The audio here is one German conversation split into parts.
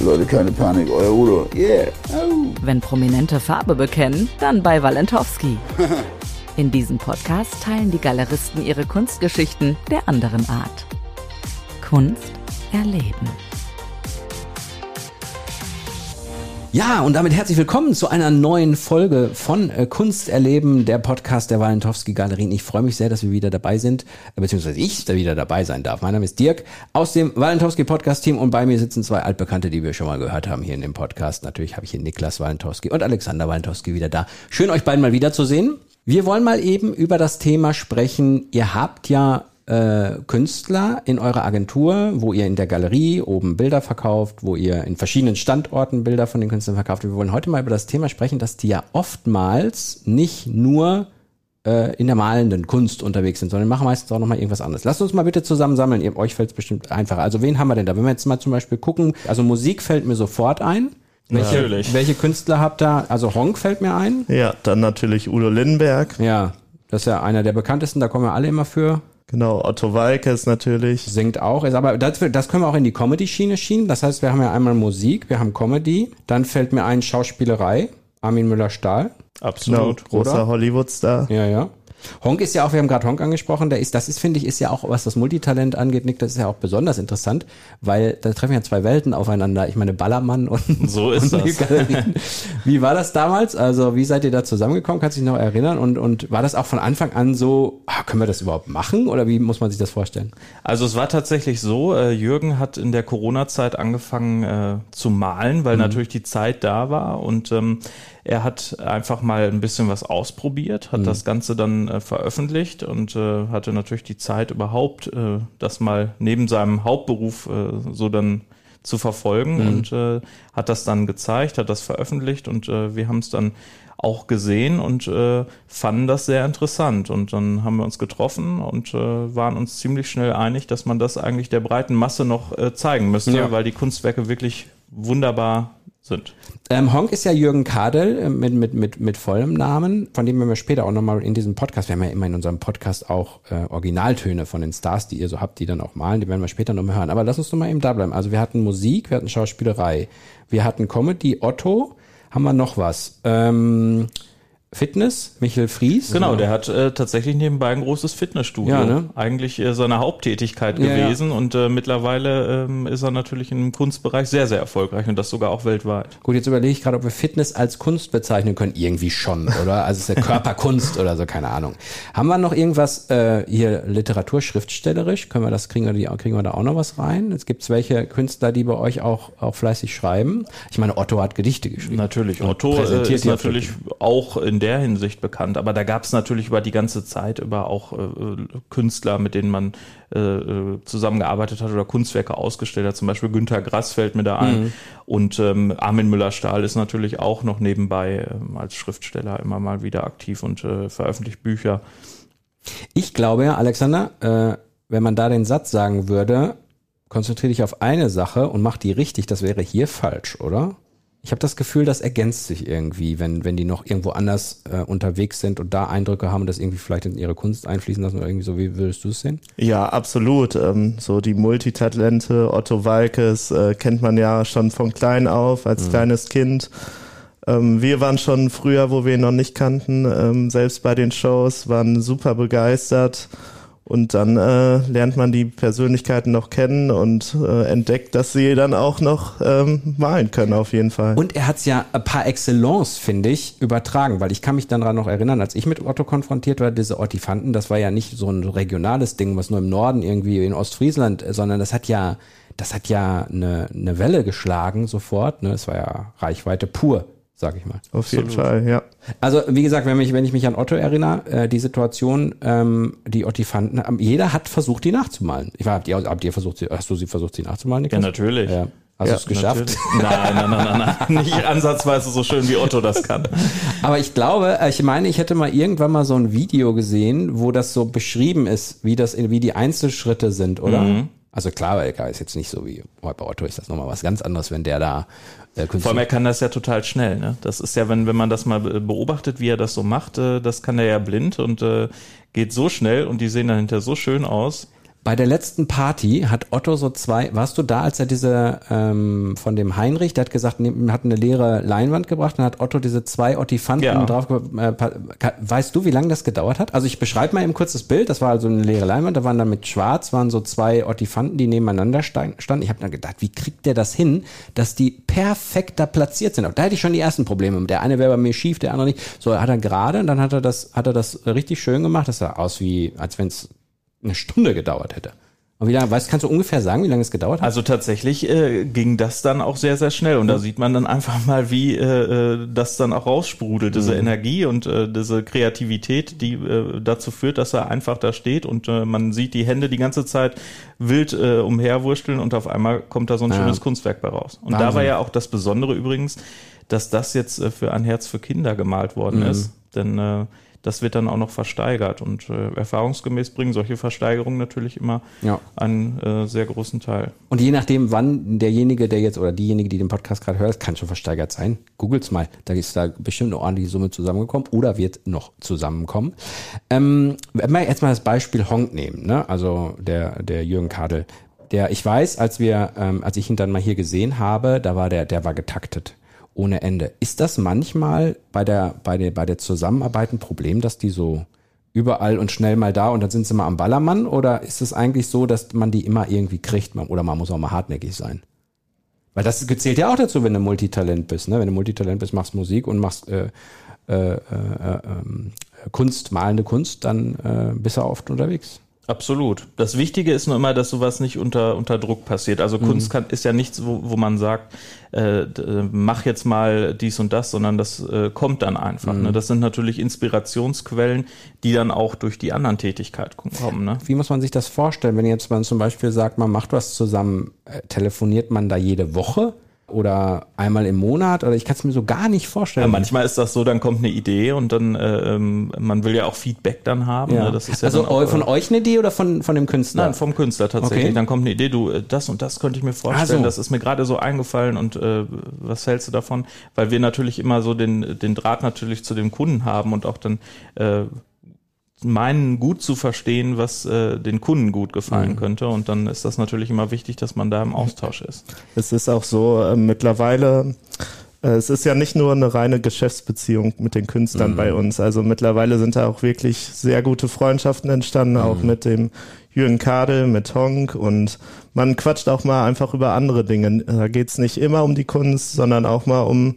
Leute, keine Panik, euer Udo. Yeah. Wenn Prominente Farbe bekennen, dann bei Walentowski. In diesem Podcast teilen die Galeristen ihre Kunstgeschichten der anderen Art. Kunst erleben. Ja, und damit herzlich willkommen zu einer neuen Folge von äh, Kunst der Podcast der Walentowski Galerien. Ich freue mich sehr, dass wir wieder dabei sind, äh, beziehungsweise ich da wieder dabei sein darf. Mein Name ist Dirk aus dem Walentowski Podcast Team und bei mir sitzen zwei Altbekannte, die wir schon mal gehört haben hier in dem Podcast. Natürlich habe ich hier Niklas Walentowski und Alexander Walentowski wieder da. Schön euch beiden mal wiederzusehen. Wir wollen mal eben über das Thema sprechen. Ihr habt ja äh, Künstler in eurer Agentur, wo ihr in der Galerie oben Bilder verkauft, wo ihr in verschiedenen Standorten Bilder von den Künstlern verkauft. Wir wollen heute mal über das Thema sprechen, dass die ja oftmals nicht nur äh, in der malenden Kunst unterwegs sind, sondern machen meistens auch nochmal irgendwas anderes. Lasst uns mal bitte zusammen sammeln. Ihr, euch fällt es bestimmt einfacher. Also wen haben wir denn da? Wenn wir jetzt mal zum Beispiel gucken, also Musik fällt mir sofort ein. Welche, Natürlich. welche Künstler habt ihr? Also Honk fällt mir ein. Ja, dann natürlich Udo Lindenberg. Ja, das ist ja einer der bekanntesten, da kommen wir alle immer für. Genau, Otto Walkes natürlich. Singt auch, ist aber das, das können wir auch in die Comedy-Schiene schieben. Das heißt, wir haben ja einmal Musik, wir haben Comedy, dann fällt mir ein Schauspielerei, Armin Müller-Stahl. Genau, Absolut. großer oder? Hollywood-Star. Ja, ja. Honk ist ja auch, wir haben gerade Honk angesprochen, der ist, das ist, finde ich, ist ja auch, was das Multitalent angeht, Nick, das ist ja auch besonders interessant, weil da treffen ja zwei Welten aufeinander. Ich meine, Ballermann und, So ist und das. Wie war das damals? Also, wie seid ihr da zusammengekommen? Kannst du dich noch erinnern? Und, und war das auch von Anfang an so, ah, können wir das überhaupt machen? Oder wie muss man sich das vorstellen? Also es war tatsächlich so, äh, Jürgen hat in der Corona-Zeit angefangen äh, zu malen, weil natürlich die Zeit da war und ähm, er hat einfach mal ein bisschen was ausprobiert, hat das Ganze dann äh, veröffentlicht und äh, hatte natürlich die Zeit überhaupt, äh, das mal neben seinem Hauptberuf äh, so dann zu verfolgen und äh, hat das dann gezeigt, hat das veröffentlicht und äh, wir haben es dann auch gesehen und fanden das sehr interessant. Und dann haben wir uns getroffen und waren uns ziemlich schnell einig, dass man das eigentlich der breiten Masse noch zeigen müsste, Ja. weil die Kunstwerke wirklich wunderbar sind. Ähm, Honk ist ja Jürgen Kadel äh, mit, mit, mit, mit vollem Namen, von dem wir später auch nochmal in diesem Podcast, wir haben ja immer in unserem Podcast auch äh, Originaltöne von den Stars, die ihr so habt, die dann auch malen, die werden wir später nochmal hören. Aber lass uns doch mal eben da bleiben. Also wir hatten Musik, wir hatten Schauspielerei, wir hatten Comedy, Otto, haben wir noch was? Ähm, Fitness, Michael Fries. Genau, der hat äh, tatsächlich nebenbei ein großes Fitnessstudio. Ja, ne? Eigentlich äh, seine Haupttätigkeit Ja, ja. gewesen und äh, mittlerweile ähm, ist er natürlich im Kunstbereich sehr, sehr erfolgreich und das sogar auch weltweit. Gut, jetzt überlege ich gerade, ob wir Fitness als Kunst bezeichnen können. Irgendwie schon, oder? Also es ist ja Körperkunst oder so, keine Ahnung. Haben wir noch irgendwas äh, hier literaturschriftstellerisch? Können wir das, kriegen wir, die, kriegen wir da auch noch was rein? Es gibt welche Künstler, die bei euch auch, auch fleißig schreiben. Ich meine, Otto hat Gedichte geschrieben. Natürlich. Otto äh, präsentiert ist natürlich auch in der Hinsicht bekannt, aber da gab es natürlich über die ganze Zeit über auch äh, Künstler, mit denen man äh, äh, zusammengearbeitet hat oder Kunstwerke ausgestellt hat. Zum Beispiel Günter Grass fällt mir da ein. Mhm. Und ähm, Armin Müller-Stahl ist natürlich auch noch nebenbei ähm, als Schriftsteller immer mal wieder aktiv und äh, veröffentlicht Bücher. Ich glaube ja, Alexander, äh, wenn man da den Satz sagen würde, konzentriere dich auf eine Sache und mach die richtig, das wäre hier falsch, oder? Ich habe das Gefühl, das ergänzt sich irgendwie, wenn, wenn die noch irgendwo anders äh, unterwegs sind und da Eindrücke haben und das irgendwie vielleicht in ihre Kunst einfließen lassen oder irgendwie so. Wie würdest du es sehen? Ja, absolut. Ähm, so die Multitalente, Otto Walkes, äh, kennt man ja schon von klein auf, als kleines Kind. Ähm, wir waren schon früher, wo wir ihn noch nicht kannten, ähm, selbst bei den Shows, waren super begeistert. Und dann äh, lernt man die Persönlichkeiten noch kennen und äh, entdeckt, dass sie dann auch noch ähm, malen können, auf jeden Fall. Und er hat es ja par excellence, finde ich, übertragen, weil ich kann mich daran noch erinnern, als ich mit Otto konfrontiert war, diese Ortifanten, das war ja nicht so ein regionales Ding, was nur im Norden irgendwie in Ostfriesland, äh, sondern das hat ja, das hat ja eine, eine Welle geschlagen sofort. Ne? Es war ja Reichweite pur, sag ich mal. auf jeden Fall, ja. Also wie gesagt, wenn, mich, wenn ich mich an Otto erinnere, äh, die Situation, ähm, die Ottifanten, jeder hat versucht, die nachzumalen. Ich war, habt ihr, habt ihr versucht, sie, hast du sie versucht, sie nachzumalen? Ja, Niklas? natürlich. Ja. Hast du es geschafft? natürlich. Nein, nein, nein, nein, nein. Nicht ansatzweise so schön wie Otto das kann. Aber ich glaube, äh, ich meine, ich hätte mal irgendwann mal so ein Video gesehen, wo das so beschrieben ist, wie das, wie die Einzelschritte sind, oder? Mhm. Also klar, weil ist jetzt nicht so wie bei Otto ist das nochmal was ganz anderes, wenn der da äh, Vor allem, er kann das ja total schnell. Ne? Das ist ja, wenn, wenn man das mal be- beobachtet, wie er das so macht, äh, das kann er ja blind und äh, geht so schnell und die sehen dann hinterher so schön aus. Bei der letzten Party hat Otto so zwei, warst du da, als er diese ähm, von dem Heinrich, der hat gesagt, ne, hat eine leere Leinwand gebracht und hat Otto diese zwei Ottifanten Ja. drauf äh, Weißt du, wie lange das gedauert hat? Also ich beschreibe mal eben kurz das Bild, das war also eine leere Leinwand, da waren dann mit schwarz, waren so zwei Ottifanten, die nebeneinander standen. Ich habe dann gedacht, wie kriegt der das hin, dass die perfekt da platziert sind? Da hätte ich schon die ersten Probleme. Der eine wäre bei mir schief, der andere nicht. So hat er gerade und dann hat er das, hat er das richtig schön gemacht. Das sah aus wie, als wenn es eine Stunde gedauert hätte. Und wie lange, weißt, kannst du ungefähr sagen, wie lange es gedauert hat? Also tatsächlich äh, ging das dann auch sehr, sehr schnell. Und da sieht man dann einfach mal, wie äh, äh, das dann auch raussprudelt, diese Energie und äh, diese Kreativität, die äh, dazu führt, dass er einfach da steht und äh, man sieht die Hände die ganze Zeit wild äh, umherwurschteln und auf einmal kommt da so ein Ja. schönes Kunstwerk bei raus. Und da Wahnsinn. war ja auch das Besondere übrigens, dass das jetzt äh, für ein Herz für Kinder gemalt worden ist. Denn äh, das wird dann auch noch versteigert und äh, erfahrungsgemäß bringen solche Versteigerungen natürlich immer Ja. einen äh, sehr großen Teil. Und je nachdem, wann derjenige, der jetzt oder diejenige, die den Podcast gerade hört, kann schon versteigert sein. Googles mal. Da ist da bestimmt eine ordentliche Summe zusammengekommen oder wird noch zusammenkommen. Ähm, wenn wir jetzt mal das Beispiel Honk nehmen, ne? also der, der Jürgen Kadel. Der, ich weiß, als wir, ähm, als ich ihn dann mal hier gesehen habe, da war der, der war getaktet. Ohne Ende. Ist das manchmal bei der, bei der, bei der Zusammenarbeit ein Problem, dass die so überall und schnell mal da und dann sind sie mal am Ballermann? Oder ist es eigentlich so, dass man die immer irgendwie kriegt? Oder man muss auch mal hartnäckig sein? Weil das zählt ja auch dazu, wenn du Multitalent bist. Ne? Wenn du Multitalent bist, machst Musik und machst äh, äh, äh, ähm, Kunst, malende Kunst, dann äh, bist du oft unterwegs. Absolut. Das Wichtige ist nur immer, dass sowas nicht unter, unter Druck passiert. Also Kunst kann, ist ja nichts, wo, wo man sagt, äh, äh, mach jetzt mal dies und das, sondern das äh, kommt dann einfach. Ne? Das sind natürlich Inspirationsquellen, die dann auch durch die anderen Tätigkeiten kommen. Ne? Wie muss man sich das vorstellen, wenn jetzt man zum Beispiel sagt, man macht was zusammen, äh, telefoniert man da jede Woche oder einmal im Monat? Oder ich kann es mir so gar nicht vorstellen. Ja, manchmal ist das so, dann kommt eine Idee und dann, äh, ähm, man will ja auch Feedback dann haben. Ja. Ne? Das ist ja also auch, von äh, euch eine Idee oder von, von dem Künstler? Nein, vom Künstler tatsächlich. Okay. Dann kommt eine Idee, du, äh, das und das könnte ich mir vorstellen, Ah, so. das ist mir gerade so eingefallen und äh, was hältst du davon? Weil wir natürlich immer so den, den Draht natürlich zu dem Kunden haben und auch dann äh, meinen gut zu verstehen, was äh, den Kunden gut gefallen Mhm. könnte. Und dann ist das natürlich immer wichtig, dass man da im Austausch ist. Es ist auch so, äh, mittlerweile, äh, es ist ja nicht nur eine reine Geschäftsbeziehung mit den Künstlern Mhm. bei uns. Also mittlerweile sind da auch wirklich sehr gute Freundschaften entstanden, auch Mhm. mit dem Jürgen Kadel, mit Honk und man quatscht auch mal einfach über andere Dinge. Da geht's nicht immer um die Kunst, sondern auch mal um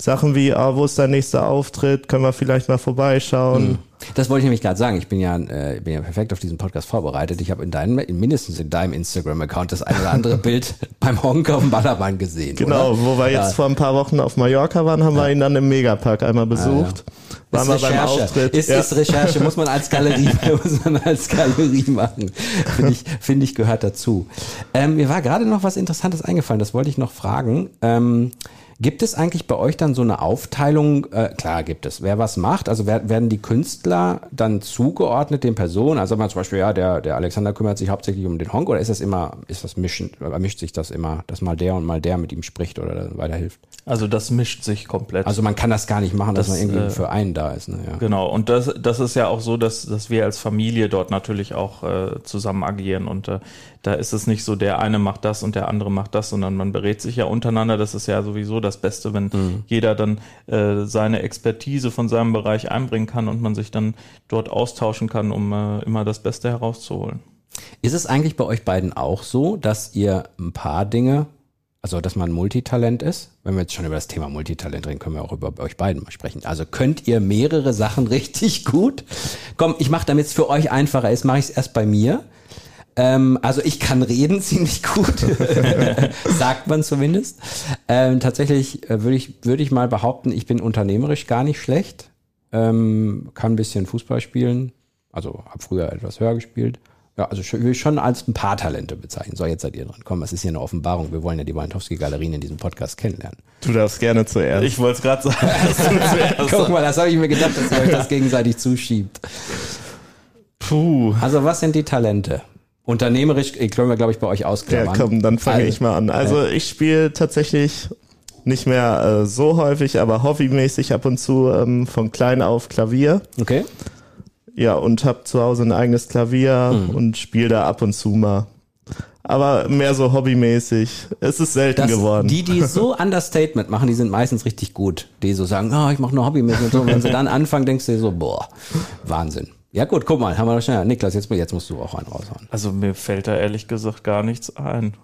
Sachen wie, ah, wo ist dein nächster Auftritt? Können wir vielleicht mal vorbeischauen? Das wollte ich nämlich gerade sagen. Ich bin ja, äh, bin ja perfekt auf diesen Podcast vorbereitet. Ich habe in deinem, in, mindestens in deinem Instagram-Account das ein oder andere Bild beim Honk auf dem Ballermann gesehen. Genau, oder? wo wir jetzt Ja. vor ein paar Wochen auf Mallorca waren, haben wir ihn dann im Megapark einmal besucht. Waren wir ist beim Recherche. Auftritt. Ist, Ja. ist Recherche, muss man als Galerie, muss man als Galerie machen. Finde ich, finde ich, gehört dazu. Ähm, mir war gerade noch was Interessantes eingefallen, das wollte ich noch fragen. Ähm, Gibt es eigentlich bei euch dann so eine Aufteilung? Äh, klar gibt es. Wer was macht, also wer- werden die Künstler dann zugeordnet den Personen? Also man zum Beispiel, ja, der, der Alexander kümmert sich hauptsächlich um den Honk oder ist das immer, ist das mischen, oder mischt sich das immer, dass mal der und mal der mit ihm spricht oder weiterhilft? Also das mischt sich komplett. Also man kann das gar nicht machen, dass Das, man irgendwie äh, für einen da ist. Ne? Ja. Genau, und das, das ist ja auch so, dass, dass wir als Familie dort natürlich auch äh, zusammen agieren und äh, da ist es nicht so, der eine macht das und der andere macht das, sondern man berät sich ja untereinander. Das ist ja sowieso das Beste, wenn jeder dann äh, seine Expertise von seinem Bereich einbringen kann und man sich dann dort austauschen kann, um äh, immer das Beste herauszuholen. Ist es eigentlich bei euch beiden auch so, dass ihr ein paar Dinge, also dass man Multitalent ist? Wenn wir jetzt schon über das Thema Multitalent reden, können wir auch über euch beiden mal sprechen. Also könnt ihr mehrere Sachen richtig gut? Komm, ich mache, damit es für euch einfacher ist, mache ich es erst bei mir. Ähm, also ich kann reden ziemlich gut, sagt man zumindest. Ähm, tatsächlich äh, würde ich, würde ich mal behaupten, ich bin unternehmerisch gar nicht schlecht. Ähm, kann ein bisschen Fußball spielen, also habe früher etwas höher gespielt. Ja, also schon, schon als ein paar Talente bezeichnen. So, jetzt seid ihr dran. Komm, was ist hier eine Offenbarung? Wir wollen ja die Walentowski-Galerien in diesem Podcast kennenlernen. Du darfst gerne zuerst. Ich wollte es gerade sagen. dass du zuerst Guck mal, das habe ich mir gedacht, dass ihr euch das gegenseitig zuschiebt. Puh. Also, was sind die Talente? Unternehmerisch, ich können wir, glaube ich, bei euch Ja, ausklammern. komm, dann fange Also, ich mal an. Also ich spiele tatsächlich nicht mehr äh, so häufig, aber hobbymäßig ab und zu ähm, von klein auf Klavier. Okay. Ja, und habe zu Hause ein eigenes Klavier Mhm. und spiele da ab und zu mal. Aber mehr so hobbymäßig. Es ist selten Das, geworden. die, die so Understatement machen, die sind meistens richtig gut. Die so sagen, oh, ich mache nur Hobbymäßig und so. Und wenn sie dann anfangen, denkst du dir so, boah, Wahnsinn. Ja gut, guck mal, haben wir doch schnell. Niklas, jetzt, jetzt musst du auch einen raushauen. Also mir fällt da ehrlich gesagt gar nichts ein.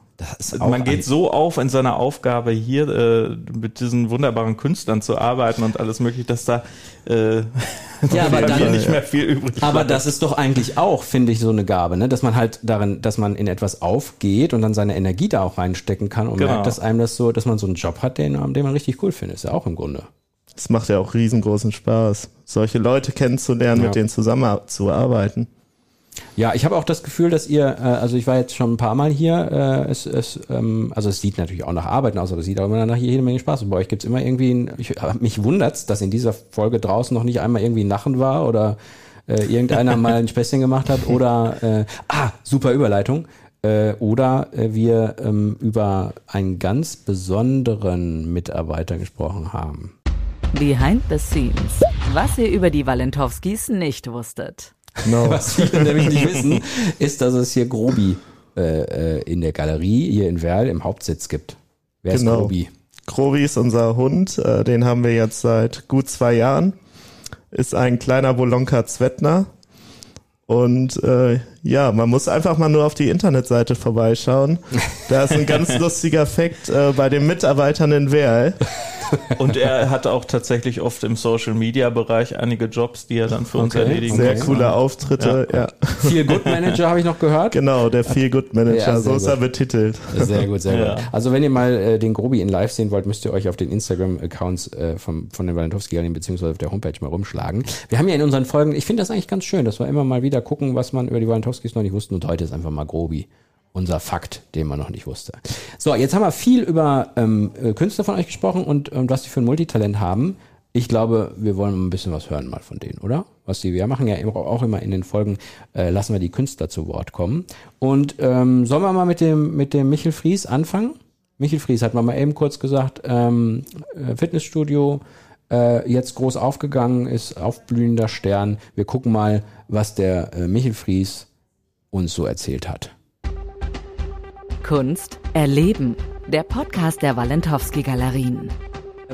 Auch Man geht so auf in seiner Aufgabe hier äh, mit diesen wunderbaren Künstlern zu arbeiten und alles mögliche, dass da äh, Ja, aber dann- mir nicht mehr viel übrig Aber bleibt. das ist doch eigentlich auch, finde ich, so eine Gabe, ne? dass man halt darin, dass man in etwas aufgeht und dann seine Energie da auch reinstecken kann und Genau. merkt, dass einem das so, dass man so einen Job hat, den, den man richtig cool findet. Ist ja auch im Grunde. Es macht ja auch riesengroßen Spaß, solche Leute kennenzulernen, Ja. mit denen zusammenzuarbeiten. Ja, ich habe auch das Gefühl, dass ihr, äh, also ich war jetzt schon ein paar Mal hier, äh, es, es, ähm, also es sieht natürlich auch nach Arbeiten aus, aber es sieht auch immer nach jede Menge Spaß. Und bei euch gibt's immer irgendwie, ein, ich, mich wundert's, dass in dieser Folge draußen noch nicht einmal irgendwie ein Nachen war oder äh, irgendeiner mal ein Späßchen gemacht hat oder, äh, ah, super Überleitung. Äh, oder äh, wir ähm, über einen ganz besonderen Mitarbeiter gesprochen haben. Behind the Scenes. Was ihr über die Walentowskis nicht wusstet. Genau. Was viele nämlich nicht wissen, ist, dass es hier Grobi äh, äh, in der Galerie hier in Werl im Hauptsitz gibt. Wer ist Genau. Grobi? Grobi ist unser Hund, äh, den haben wir jetzt seit gut zwei Jahren. Ist ein kleiner Bolonka Zwetner. Und äh, ja, man muss einfach mal nur auf die Internetseite vorbeischauen. Da ist ein ganz lustiger Fakt äh, bei den Mitarbeitern in Werl. Und er hat auch tatsächlich oft im Social Media Bereich einige Jobs, die er dann für uns Okay. erledigen Sehr muss. coole Auftritte, ja. Feel Good Manager habe ich noch gehört. Genau, der Feel Good Manager, Ja, sehr so ist er betitelt. Sehr gut, sehr Ja. gut. Also wenn ihr mal äh, den Grobi in live sehen wollt, müsst ihr euch auf den Instagram-Accounts äh, vom, von den Walentowski-Galerien beziehungsweise auf der Homepage mal rumschlagen. Wir haben ja in unseren Folgen, ich finde das eigentlich ganz schön, dass wir immer mal wieder gucken, was man über die Walentowskis noch nicht wussten und heute ist einfach mal Grobi. Unser Fakt, den man noch nicht wusste. So, jetzt haben wir viel über ähm, äh, Künstler von euch gesprochen und ähm, was die für ein Multitalent haben. Ich glaube, wir wollen ein bisschen was hören mal von denen, oder? Was die, wir machen ja auch immer in den Folgen, äh, lassen wir die Künstler zu Wort kommen. Und ähm, sollen wir mal mit dem, mit dem Michel Fries anfangen? Michel Fries hat man mal eben kurz gesagt, ähm, äh, Fitnessstudio, äh, jetzt groß aufgegangen, ist aufblühender Stern. Wir gucken mal, was der äh, Michel Fries uns so erzählt hat. Kunst erleben. Der Podcast der Walentowski-Galerien.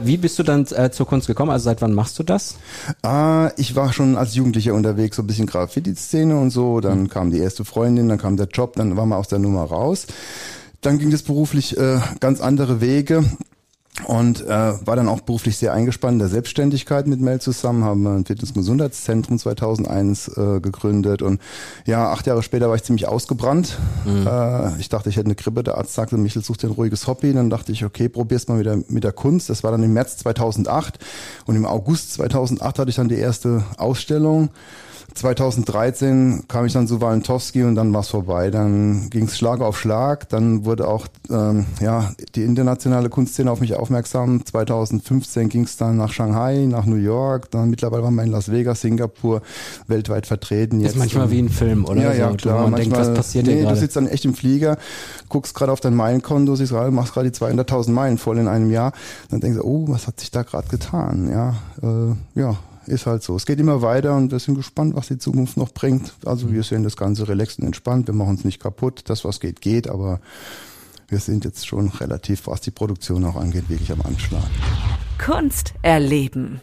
Wie bist du dann äh, zur Kunst gekommen? Also seit wann machst du das? Ah, ich war schon als Jugendlicher unterwegs, so ein bisschen Graffiti-Szene und so. Dann kam die erste Freundin, dann kam der Job, dann war man aus der Nummer raus. Dann ging es beruflich äh, ganz andere Wege und äh, war dann auch beruflich sehr eingespannt in der Selbstständigkeit mit Mel zusammen, haben wir ein Fitness- und Gesundheitszentrum 2001 äh, gegründet und ja, acht Jahre später war ich ziemlich ausgebrannt. Äh, ich dachte, ich hätte eine Grippe, der Arzt sagte, Michel, such dir ein ruhiges Hobby. Dann dachte ich, okay, probier's mal wieder mit der Kunst. Das war dann im März 2008 und im August 2008 hatte ich dann die erste Ausstellung. 2013 kam ich dann zu Walentowski und dann war es vorbei. Dann ging es Schlag auf Schlag. Dann wurde auch ähm, ja, die internationale Kunstszene auf mich aufmerksam. 2015 ging es dann nach Shanghai, nach New York. Dann mittlerweile waren wir in Las Vegas, Singapur, weltweit vertreten. Das ist manchmal wie ein Film, oder? Ja, ja, so, klar. Man denkt, Manchmal- was passiert nee, Du sitzt dann echt im Flieger, guckst gerade auf dein Meilenkonto, siehst gerade, machst gerade die 200.000 Meilen voll in einem Jahr. Dann denkst du, oh, was hat sich da gerade getan? Ja, äh, ja, ist halt so. Es geht immer weiter und wir sind gespannt, was die Zukunft noch bringt. Also wir sehen das Ganze relaxed und entspannt. Wir machen uns nicht kaputt. Das, was geht, geht, aber wir sind jetzt schon relativ, was die Produktion auch angeht, wirklich am Anschlag. Kunst erleben.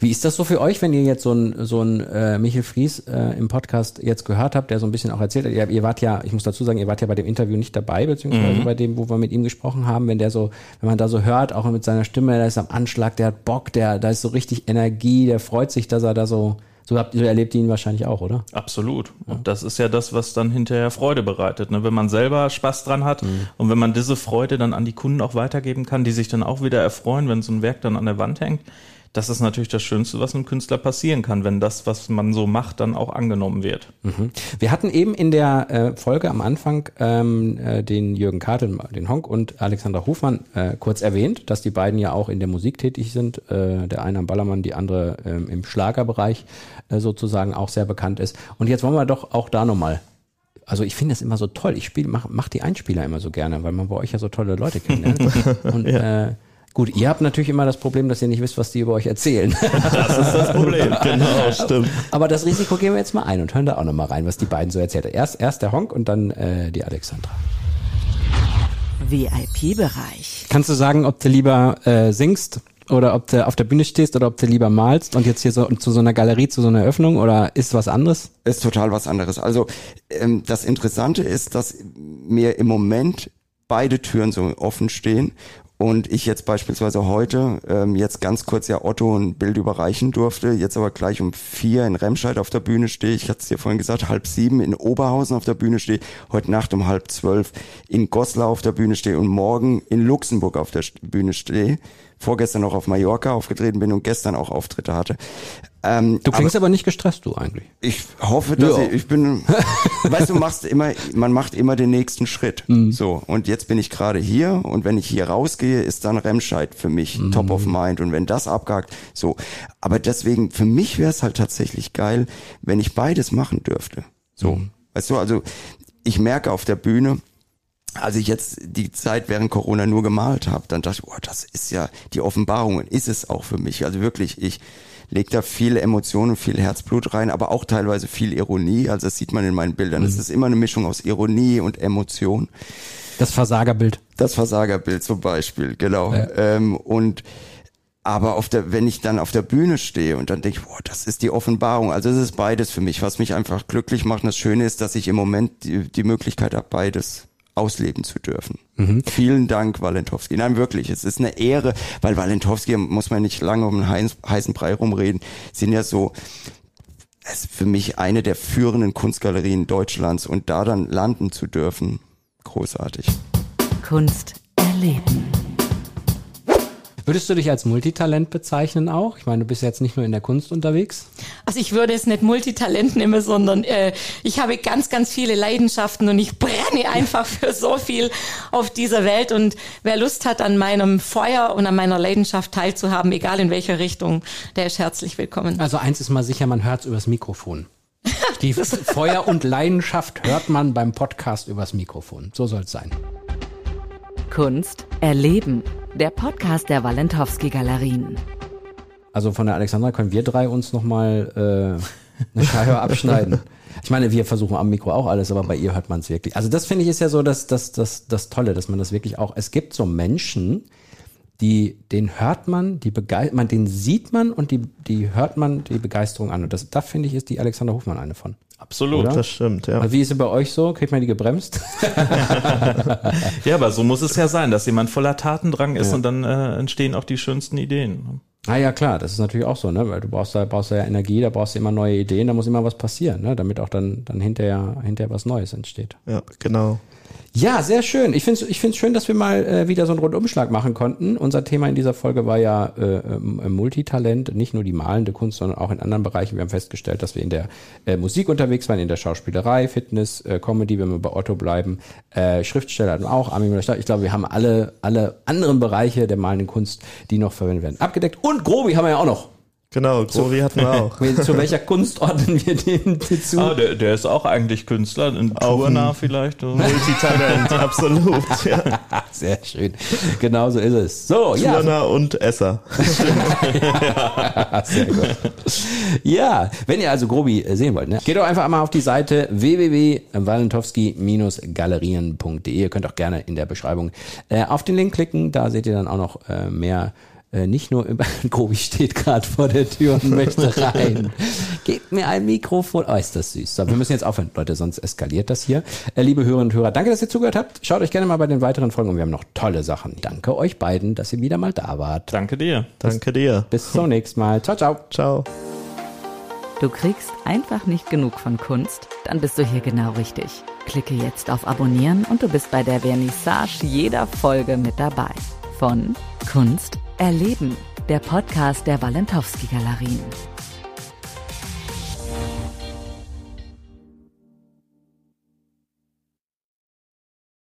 Wie ist das so für euch, wenn ihr jetzt so ein so ein äh, Michel Fries äh, im Podcast jetzt gehört habt, der so ein bisschen auch erzählt hat, ihr, ihr wart ja, ich muss dazu sagen, ihr wart ja bei dem Interview nicht dabei, beziehungsweise bei dem, wo wir mit ihm gesprochen haben, wenn der so, wenn man da so hört, auch mit seiner Stimme, der ist am Anschlag, der hat Bock, der, da ist so richtig Energie, der freut sich, dass er da so, so habt, so erlebt ihr ihn wahrscheinlich auch, oder? Absolut. Und das ist ja das, was dann hinterher Freude bereitet. Ne? Wenn man selber Spaß dran hat und wenn man diese Freude dann an die Kunden auch weitergeben kann, die sich dann auch wieder erfreuen, wenn so ein Werk dann an der Wand hängt, das ist natürlich das Schönste, was einem Künstler passieren kann, wenn das, was man so macht, dann auch angenommen wird. Mhm. Wir hatten eben in der äh, Folge am Anfang ähm, äh, den Jürgen Kartel, den Honk und Alexander Hofmann äh, kurz erwähnt, dass die beiden ja auch in der Musik tätig sind. Äh, der eine am Ballermann, die andere ähm, im Schlagerbereich äh, sozusagen auch sehr bekannt ist. Und jetzt wollen wir doch auch da nochmal also ich finde das immer so toll. Ich spiele, mach, mach die Einspieler immer so gerne, weil man bei euch ja so tolle Leute kennt. Und ja. äh, Gut, ihr habt natürlich immer das Problem, dass ihr nicht wisst, was die über euch erzählen. Das ist das Problem, genau, stimmt. Aber das Risiko gehen wir jetzt mal ein und hören da auch nochmal rein, was die beiden so erzählt haben. Erst, erst der Honk und dann äh, die Alexandra. VIP-Bereich. Kannst du sagen, ob du lieber äh, singst oder ob du auf der Bühne stehst oder ob du lieber malst und jetzt hier so zu so einer Galerie, zu so einer Eröffnung oder ist was anderes? Ist total was anderes. Also ähm, das Interessante ist, dass mir im Moment beide Türen so offen stehen und ich jetzt beispielsweise heute ähm, jetzt ganz kurz ja Otto ein Bild überreichen durfte, jetzt aber gleich um vier in Remscheid auf der Bühne stehe, ich hatte es dir vorhin gesagt, halb sieben in Oberhausen auf der Bühne stehe, heute Nacht um halb zwölf in Goslar auf der Bühne stehe und morgen in Luxemburg auf der Bühne stehe. Vorgestern noch auf Mallorca aufgetreten bin und gestern auch Auftritte hatte. Ähm, du klingst aber, aber, nicht gestresst, du eigentlich. Ich hoffe, dass ich, ich bin, weißt du, machst immer, man macht immer den nächsten Schritt. Mhm. So. Und jetzt bin ich gerade hier und wenn ich hier rausgehe, ist dann Remscheid für mich mhm. top of mind und wenn das abgehakt, so. Aber deswegen, für mich wäre es halt tatsächlich geil, wenn ich beides machen dürfte. So. Mhm. Weißt du, also, ich merke auf der Bühne, als ich jetzt die Zeit während Corona nur gemalt habe, dann dachte ich, oh, das ist ja die Offenbarung und ist es auch für mich. Also wirklich, ich lege da viel Emotionen, viel Herzblut rein, aber auch teilweise viel Ironie. Also das sieht man in meinen Bildern. Es mhm. ist immer eine Mischung aus Ironie und Emotion. Das Versagerbild. Das Versagerbild zum Beispiel, genau. Ja. Ähm, und aber auf der, wenn ich dann auf der Bühne stehe und dann denke ich, boah, das ist die Offenbarung. Also es ist beides für mich, was mich einfach glücklich macht. Und das Schöne ist, dass ich im Moment die, die Möglichkeit habe, beides ausleben zu dürfen. Mhm. Vielen Dank, Walentowski. Nein, wirklich, es ist eine Ehre, weil Walentowski, muss man nicht lange um einen heißen Brei rumreden, sind ja so, es ist für mich eine der führenden Kunstgalerien Deutschlands und da dann landen zu dürfen, großartig. Kunst erleben. Würdest du dich als Multitalent bezeichnen auch? Ich meine, du bist jetzt nicht nur in der Kunst unterwegs. Also ich würde es nicht Multitalent nehmen, sondern äh, ich habe ganz, ganz viele Leidenschaften und ich brenne einfach für so viel auf dieser Welt. Und wer Lust hat, an meinem Feuer und an meiner Leidenschaft teilzuhaben, egal in welcher Richtung, der ist herzlich willkommen. Also eins ist mal sicher, man hört es übers Mikrofon. Die Feuer und Leidenschaft hört man beim Podcast übers Mikrofon. So soll es sein. Kunst erleben der Podcast der Walentowski Galerien. Also von der Alexandra können wir drei uns nochmal äh, eine Scheibe abschneiden. Ich meine, wir versuchen am Mikro auch alles, aber bei ihr hört man es wirklich. Also das finde ich ist ja so das, das, das, das Tolle, dass man das wirklich auch. Es gibt so Menschen, die, den hört man, die man, den sieht man und die, die hört man die Begeisterung an. Und das, da finde ich, ist die Alexander Hofmann eine von. Absolut, Oder? das stimmt, ja. Also wie ist es bei euch so? Kriegt man die gebremst? ja, aber so muss es ja sein, dass jemand voller Tatendrang ist ja. und dann äh, entstehen auch die schönsten Ideen. Ah ja, klar, das ist natürlich auch so, ne? Weil du brauchst da, brauchst da ja Energie, da brauchst du immer neue Ideen, da muss immer was passieren, ne? Damit auch dann, dann hinterher, hinterher was Neues entsteht. Ja, genau. Ja, sehr schön. Ich finde es ich find's schön, dass wir mal äh, wieder so einen Rundumschlag machen konnten. Unser Thema in dieser Folge war ja äh, äh, Multitalent, nicht nur die malende Kunst, sondern auch in anderen Bereichen. Wir haben festgestellt, dass wir in der äh, Musik unterwegs waren, in der Schauspielerei, Fitness, äh, Comedy, wenn wir bei Otto bleiben, äh, Schriftsteller hatten auch, Armin Müller. Ich glaube, wir haben alle, alle anderen Bereiche der malenden Kunst, die noch verwendet werden, abgedeckt. Und Grobi haben wir ja auch noch. Genau, Grovi hatten wir auch. Zu welcher Kunst ordnen wir den zu? Ah, der, der ist auch eigentlich Künstler, ein Turner vielleicht. Multitalent, absolut. Ja. Sehr schön. Genau so ist es. So, Turner ja. und Esser. ja, sehr gut. Ja, wenn ihr also Grobi sehen wollt, ne? geht doch einfach mal auf die Seite www.walentowski-galerien.de. Ihr könnt auch gerne in der Beschreibung äh, auf den Link klicken. Da seht ihr dann auch noch äh, mehr äh, nicht nur über Gobi steht gerade vor der Tür und möchte rein. Gebt mir ein Mikrofon. Oh, ist das süß. So, wir müssen jetzt aufhören, Leute, sonst eskaliert das hier. Äh, liebe Hörerinnen und Hörer, danke, dass ihr zugehört habt. Schaut euch gerne mal bei den weiteren Folgen und wir haben noch tolle Sachen. Danke euch beiden, dass ihr wieder mal da wart. Danke dir. Danke dir. Bis zum nächsten Mal. Ciao, ciao. Ciao. Du kriegst einfach nicht genug von Kunst? Dann bist du hier genau richtig. Klicke jetzt auf Abonnieren und du bist bei der Vernissage jeder Folge mit dabei. Von Kunst erleben der Podcast der Walentowski Galerien.